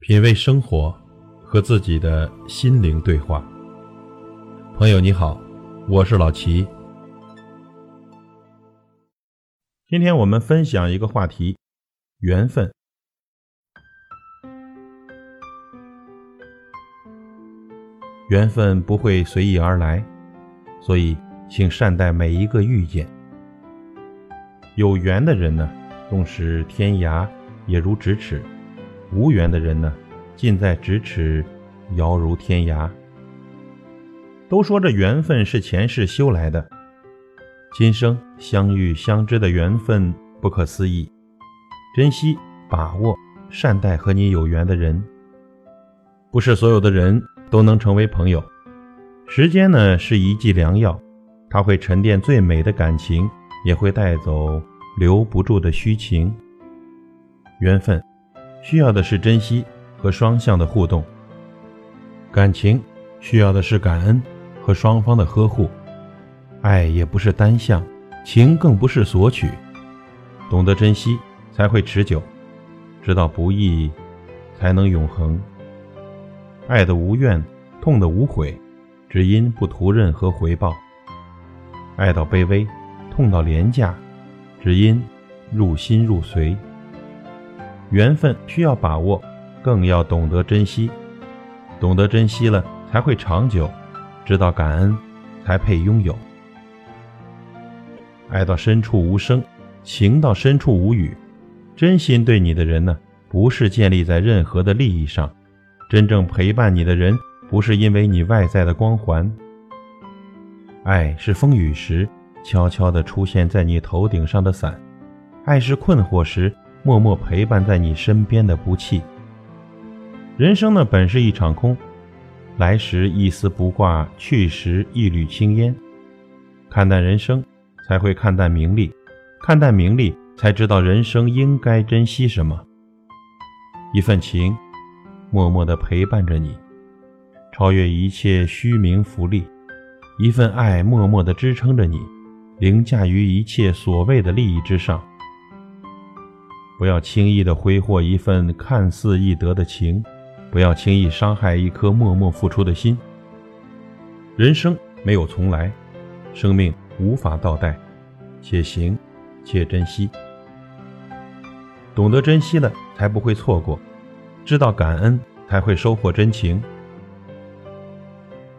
品味生活，和自己的心灵对话。朋友你好，我是老齐。今天我们分享一个话题：缘分。缘分不会随意而来，所以请善待每一个遇见。有缘的人呢，纵使天涯也如咫尺；无缘的人呢，近在咫尺，遥如天涯。都说这缘分是前世修来的，今生相遇相知的缘分不可思议，珍惜、把握、善待和你有缘的人。不是所有的人。都能成为朋友。时间呢是一剂良药，它会沉淀最美的感情，也会带走留不住的虚情。缘分需要的是珍惜和双向的互动，感情需要的是感恩和双方的呵护。爱也不是单向，情更不是索取。懂得珍惜才会持久，知道不易才能永恒。爱的无怨，痛的无悔，只因不图任何回报；爱到卑微，痛到廉价，只因入心入髓。缘分需要把握，更要懂得珍惜。懂得珍惜了，才会长久；知道感恩，才配拥有。爱到深处无声，情到深处无语。真心对你的人呢，不是建立在任何的利益上。真正陪伴你的人，不是因为你外在的光环。爱是风雨时悄悄地出现在你头顶上的伞，爱是困惑时默默陪伴在你身边的不弃。人生呢，本是一场空，来时一丝不挂，去时一缕青烟。看淡人生，才会看淡名利；看淡名利，才知道人生应该珍惜什么。一份情。默默地陪伴着你，超越一切虚名浮利；一份爱默默地支撑着你，凌驾于一切所谓的利益之上。不要轻易的挥霍一份看似易得的情，不要轻易伤害一颗默默付出的心。人生没有重来，生命无法倒带，且行且珍惜。懂得珍惜了，才不会错过。知道感恩，才会收获真情。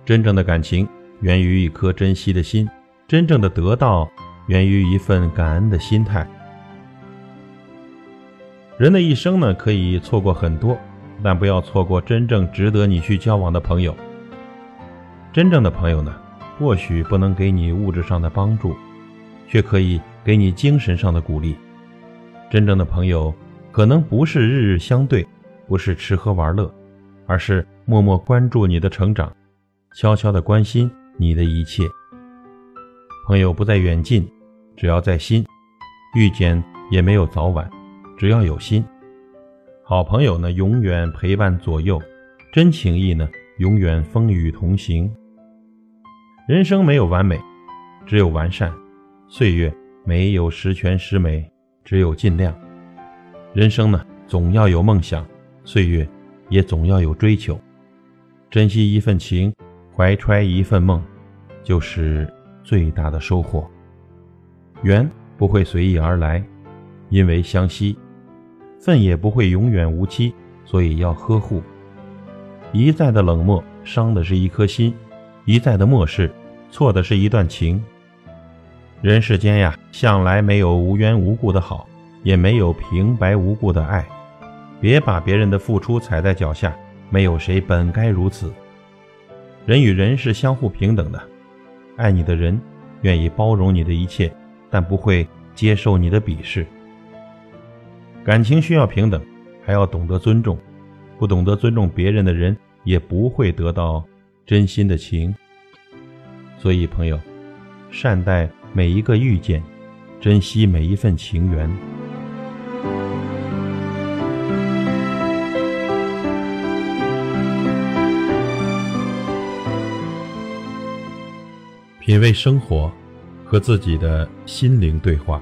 真正的感情源于一颗珍惜的心，真正的得到源于一份感恩的心态。人的一生呢，可以错过很多，但不要错过真正值得你去交往的朋友。真正的朋友呢，或许不能给你物质上的帮助，却可以给你精神上的鼓励。真正的朋友，可能不是日日相对。不是吃喝玩乐，而是默默关注你的成长，悄悄的关心你的一切。朋友不在远近，只要在心，遇见也没有早晚，只要有心。好朋友呢，永远陪伴左右；真情谊呢，永远风雨同行。人生没有完美，只有完善；岁月没有十全十美，只有尽量。人生呢，总要有梦想。岁月也总要有追求，珍惜一份情，怀揣一份梦，就是最大的收获。缘不会随意而来，因为相惜；份也不会永远无期，所以要呵护。一再的冷漠，伤的是一颗心；一再的漠视，错的是一段情。人世间呀，向来没有无缘无故的好，也没有平白无故的爱。别把别人的付出踩在脚下，没有谁本该如此。人与人是相互平等的，爱你的人愿意包容你的一切，但不会接受你的鄙视。感情需要平等，还要懂得尊重。不懂得尊重别人的人，也不会得到真心的情。所以，朋友，善待每一个遇见，珍惜每一份情缘。品味生活，和自己的心灵对话。